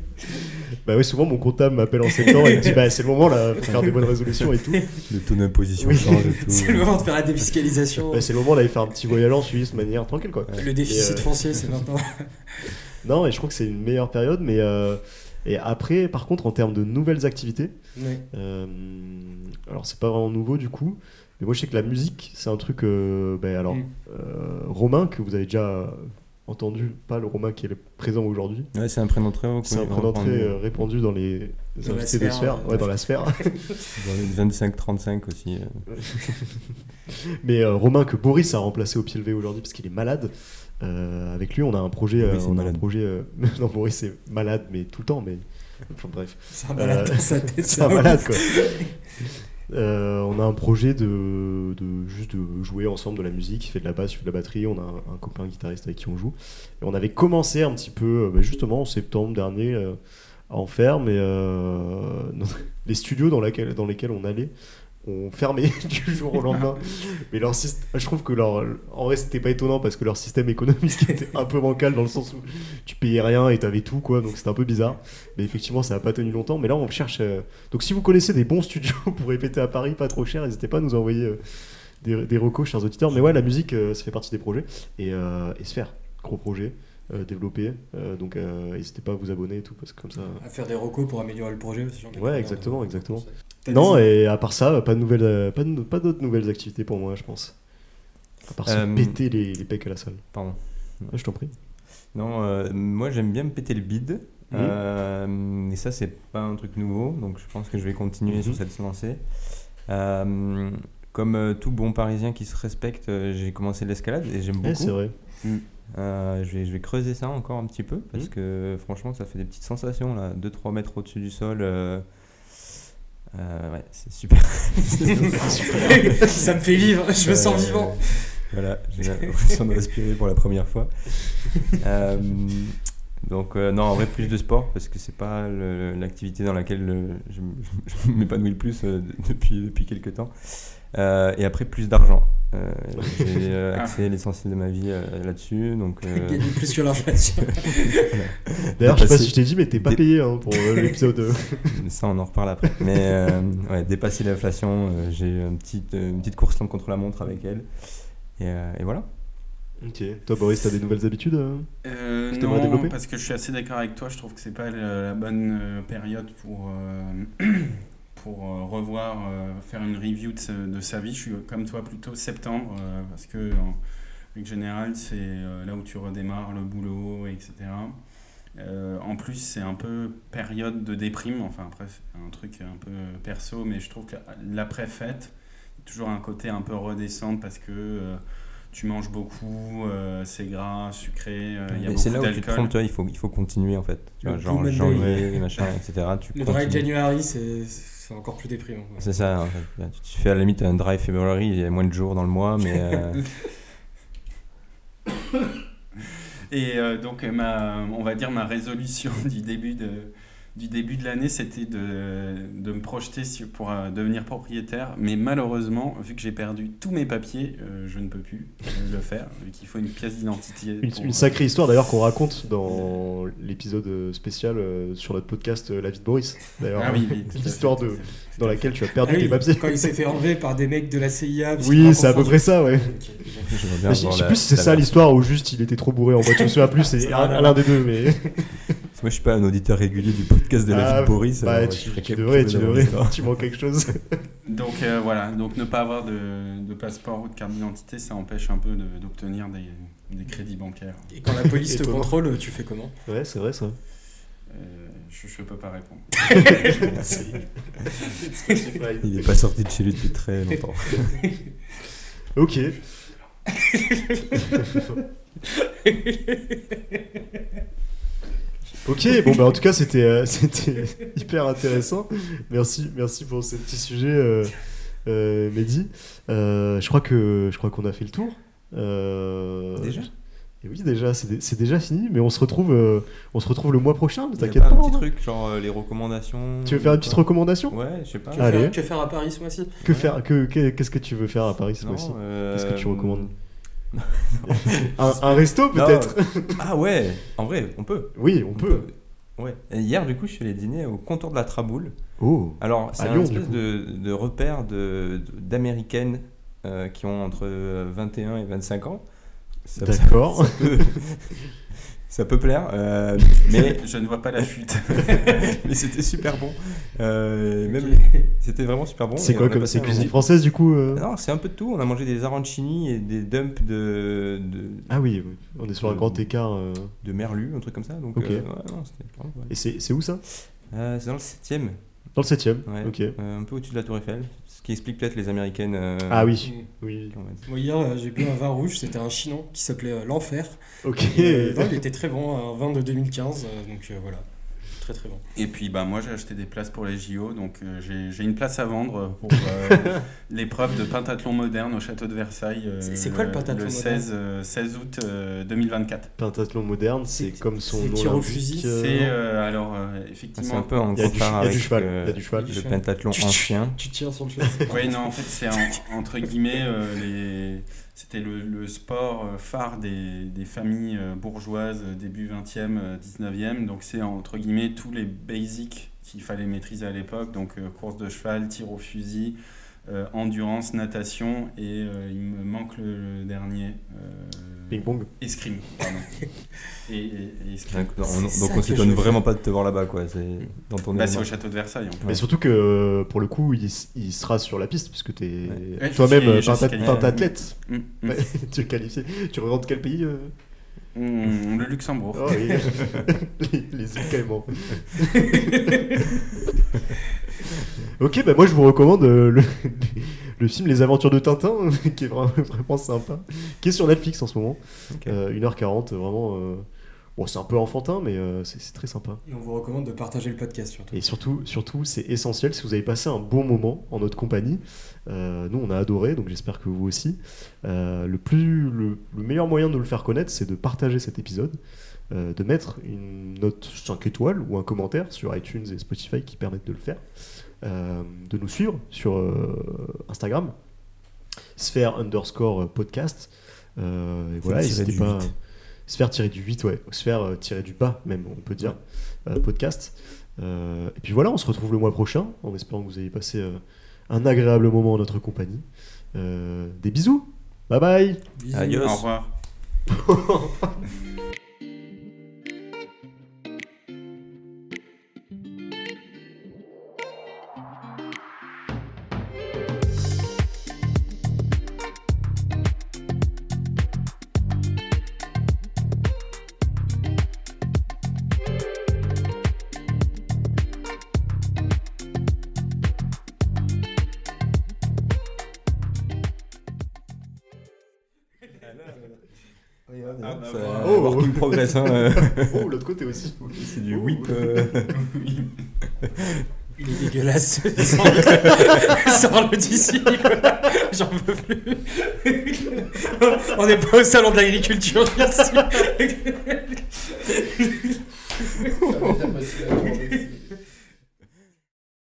bah oui, souvent mon comptable m'appelle en septembre et me dit bah c'est le moment là, faut faire des bonnes résolutions et tout. Le taux d'imposition Oui. change et tout. C'est le moment de faire la défiscalisation. Bah, c'est le moment d'aller faire un petit voyage en Suisse de manière tranquille quoi. le déficit euh, foncier, c'est maintenant. Non, et je trouve que c'est une meilleure période, mais euh, et après, par contre, en termes de nouvelles activités, Ouais. euh, alors c'est pas vraiment nouveau du coup, Mais moi, je sais que la musique, c'est un truc. euh, ben, alors, Mm. euh, Romain, que vous avez déjà entendu, pas le Romain qui est présent aujourd'hui. Ouais, c'est un prénom très haut. C'est un prénom très répandu dans les Dans la invités de sphère, sphère. ouais. Ouais, dans la sphère. Dans les 25-35 aussi. euh. Mais euh, Romain, que Boris a remplacé au pied levé aujourd'hui parce qu'il est malade. Euh, avec lui, on a un projet. Oui, euh, c'est on a un malade. projet. euh, non, Boris est malade, mais tout le temps. Mais enfin, bref. C'est un malade Euh. C'est un malade quoi. Euh, on a un projet de, de juste de jouer ensemble de la musique. Il fait de la basse, il fait de la batterie. On a un, un copain guitariste avec qui on joue. Et on avait commencé un petit peu, bah, justement en septembre dernier, euh, à en faire, mais euh, les studios dans, laquelle- dans lesquels on allait ont fermé du jour au lendemain. Mais leur syst- je trouve que leur, en vrai, c'était pas étonnant parce que leur système économique était un peu bancal dans le sens où tu payais rien et t'avais tout, quoi. Donc c'était un peu bizarre. Mais effectivement, ça n'a pas tenu longtemps. Mais là, on cherche. euh, Donc si vous connaissez des bons studios pour répéter à Paris, pas trop cher, n'hésitez pas à nous envoyer euh, des, des recos, chers auditeurs. Mais ouais, la musique, euh, ça fait partie des projets. Et, euh, et se faire, gros projet, euh, développé. Euh, donc euh, n'hésitez pas à vous abonner et tout, parce que comme ça. À faire des recos pour améliorer le projet aussi. Ouais, exactement, exactement. Non, des- et à part ça, pas de nouvelles, euh, pas de- pas d'autres nouvelles activités pour moi, je pense. À part se Euh, péter les, les pecs à la salle. Pardon. Ouais, je t'en prie. Non, euh, moi j'aime bien me péter le bide. Euh, et ça, c'est pas un truc nouveau, donc je pense que je vais continuer sur cette lancée. Euh, comme euh, tout bon parisien qui se respecte, j'ai commencé l'escalade et j'aime Ouais, beaucoup. c'est vrai. Euh, je, vais, je vais creuser ça encore un petit peu parce Mhm. que franchement, ça fait des petites sensations là, 2-3 mètres au-dessus du sol. Euh, ouais, c'est super. ça me fait vivre, je me sens Euh, vivant. Voilà, j'ai l'impression de respirer pour la première fois. Euh, donc, non, en vrai, plus de sport, parce que c'est pas l'activité dans laquelle je, m'épanouis le plus depuis, depuis quelques temps. Euh, et après, plus d'argent. Euh, j'ai euh, axé l'essentiel de ma vie euh, là-dessus. Donc, euh, Gagner plus que l'inflation. D'ailleurs, je sais pas si je t'ai dit, mais t'es pas dé- payé hein, pour euh, l'épisode. ça, on en reparle après. Mais euh, ouais, dépasser l'inflation, euh, j'ai une petite, euh, une petite course contre la montre avec elle. Et, euh, et voilà. ok. Toi, Boris, t'as des nouvelles habitudes euh Euh, t'aimerais non, développer parce que je suis assez d'accord avec toi. Je trouve que c'est pas la bonne période pour, euh, pour euh, revoir, euh, faire une review de, sa- de sa vie. Je suis comme toi plutôt septembre, euh, parce que en règle générale, c'est euh, là où tu redémarres le boulot, etc. Euh, en plus, c'est un peu période de déprime. Enfin, après, c'est un truc un peu perso, mais je trouve que l'après-fête, toujours un côté un peu redescendre parce que euh, tu manges beaucoup, euh, c'est gras, sucré, euh, il y a beaucoup c'est là où tu te d'alcool. trompes, tu vois, il faut, il faut continuer en fait. Tu Le vois, genre janvier, machin, etc. Tu Le dry. January, c'est c'est encore plus déprimant. C'est ça, en fait. Tu fais à la limite un dry February, il y a moins de jours dans le mois, mais euh, Et euh, donc, ma, on va dire ma résolution du début de, du début de l'année, c'était de, de me projeter sur- pour euh, devenir propriétaire. Mais malheureusement, vu que j'ai perdu tous mes papiers, euh, je ne peux plus euh, le faire, vu qu'il faut une pièce d'identité. Une, pour- une sacrée histoire d'ailleurs qu'on raconte dans l'épisode spécial euh, sur notre podcast euh, La vie de Boris. D'ailleurs, Ah oui, oui, l'histoire de dans laquelle tu as perdu Ah oui, tes papiers. Quand il s'est fait enlever par des mecs de la CIA. Oui, c'est à peu près ça, ouais. Ok. j'aimerais bien Je sais plus si c'est ça l'histoire ou juste il était trop bourré en boîte. Je me souviens plus, c'est l'un des deux, mais. Moi, je suis pas un auditeur régulier du podcast de la Ah, vie de Boris. bah, alors tu, tu devrais, tu devrais. Tu manques quelque chose. Donc euh, voilà, donc ne pas avoir de, de passeport ou de carte d'identité, ça empêche un peu de- d'obtenir des, des crédits bancaires. Et quand la police te contrôle, tu fais comment? Ouais, c'est vrai ça. Euh, je ne peux pas répondre. Il est pas sorti de chez lui depuis très longtemps. Ok. Ok, bon bah en tout cas c'était euh, c'était hyper intéressant. Merci, merci pour ce petit sujet, euh, euh, Mehdi. Euh, je crois que je crois qu'on a fait le tour. Euh, Déjà Et oui, déjà, c'est dé- c'est déjà fini, mais on se retrouve, euh, on se retrouve le mois prochain. T'inquiète pas pas. un petit truc, genre euh, les recommandations Tu veux faire une petite recommandation? Ouais, je sais pas. que, Allez. faire, que faire à Paris ce mois-ci? Que Ouais. faire que, que- Qu'est-ce que tu veux faire à Paris ce mois-ci? euh, Qu'est-ce que tu recommandes? Un, un resto peut-être Ah ouais, en vrai, on peut. Oui, on peut. Ouais. Et hier, du coup, je suis allé dîner au contour de la Traboule. Oh. Alors, c'est un espèce de, de repère de- de- d'américaines euh, qui ont entre 21 et 25 ans. D'accord. ça peut- plaire, euh, mais, Je ne vois pas la fuite. mais c'était super bon. Euh, même, c'était vraiment super bon. C'est quoi comme c'est cuisine française du coup euh Non, c'est un peu de tout. On a mangé des arancini et des dumps de, de, Ah oui, oui, on est sur un grand écart. euh, de merlu, un truc comme ça. Donc, Ok. euh, ouais, non, c'était vraiment pas mal. Et c'est c'est où ça? Euh, c'est dans le 7 Dans le 7ème Ouais. Ok. un peu au-dessus de la Tour Eiffel. Qui explique peut-être les américaines. euh, Ah oui, oui. Moi, hier, euh, j'ai bu un vin rouge, c'était un chinon qui s'appelait euh, L'Enfer. Ok. Et, euh, non, il était très bon, un vin de 2015, euh, donc euh, voilà. Très très bon. Et puis bah, moi j'ai acheté des places pour les JO, donc euh, j'ai- j'ai une place à vendre pour euh, l'épreuve de pentathlon moderne au château de Versailles. euh, C'est- c'est quoi le pentathlon Le 16, euh, 16 août euh, 2024. Pentathlon moderne, c'est C'est- comme son c'est nom tir au fusil, euh, C'est euh, alors euh, Ah, C'est effectivement. un peu en Il y a du- contraire il y a du avec cheval, euh, il y a du cheval. le pentathlon Tu- ancien. Tu tires sur le cheval. Oui, non, en fait, c'est en- entre guillemets, euh, les... c'était le, sport euh, phare des, des familles euh, bourgeoises euh, début 20e, euh, 19e. Donc, c'est entre guillemets tous les basics qu'il fallait maîtriser à l'époque. Donc, course de cheval, tir au fusil, endurance, natation et euh, il me manque le, le dernier. euh, Ping-pong. Escrime, pardon. et, et- et escrime. Donc, on, donc on s'étonne vraiment pas de te voir là-bas, quoi. C'est dans ton Bah, c'est au château de Versailles en plus. Mais surtout que euh, pour le coup, il, il sera sur la piste puisque t'es Ouais, toi-même euh. Mm, mm. Ouais, tu es qualifié. Tu représentes quel pays euh? Mm, le Luxembourg. Oh, oui. les, les îles Caïmans. ok, bah moi je vous recommande euh, le, le film Les Aventures de Tintin, qui est vraiment, vraiment sympa, qui est sur Netflix en ce moment. Ok. Euh, 1h40, vraiment. euh, Bon, c'est un peu enfantin, mais euh, c'est c'est très sympa. Et on vous recommande de partager le podcast surtout. Et surtout, surtout c'est essentiel si vous avez passé un bon moment en notre compagnie. Euh, nous, on a adoré, donc j'espère que vous aussi. Euh, le, plus, le, le meilleur moyen de nous le faire connaître, c'est de partager cet épisode, euh, de mettre une note 5 étoiles ou un commentaire sur iTunes et Spotify qui permettent de le faire, euh, de nous suivre sur euh, Instagram, sphère underscore podcast. Euh, et voilà, n'hésitez pas. 8. Sphère tiré du 8, ouais. Sphère euh, tiré du bas, même, on peut dire. euh, podcast. Euh, et puis voilà, on se retrouve le mois prochain, en espérant que vous ayez passé euh, un agréable moment en notre compagnie. Euh, des bisous Bye bye Bisous. Adios. Au revoir. hein, euh. Oh, l'autre côté aussi C'est du whip. euh. Il est dégueulasse. Sors-le Sors-le d'ici. J'en peux plus. On n'est pas au salon de l'agriculture ici.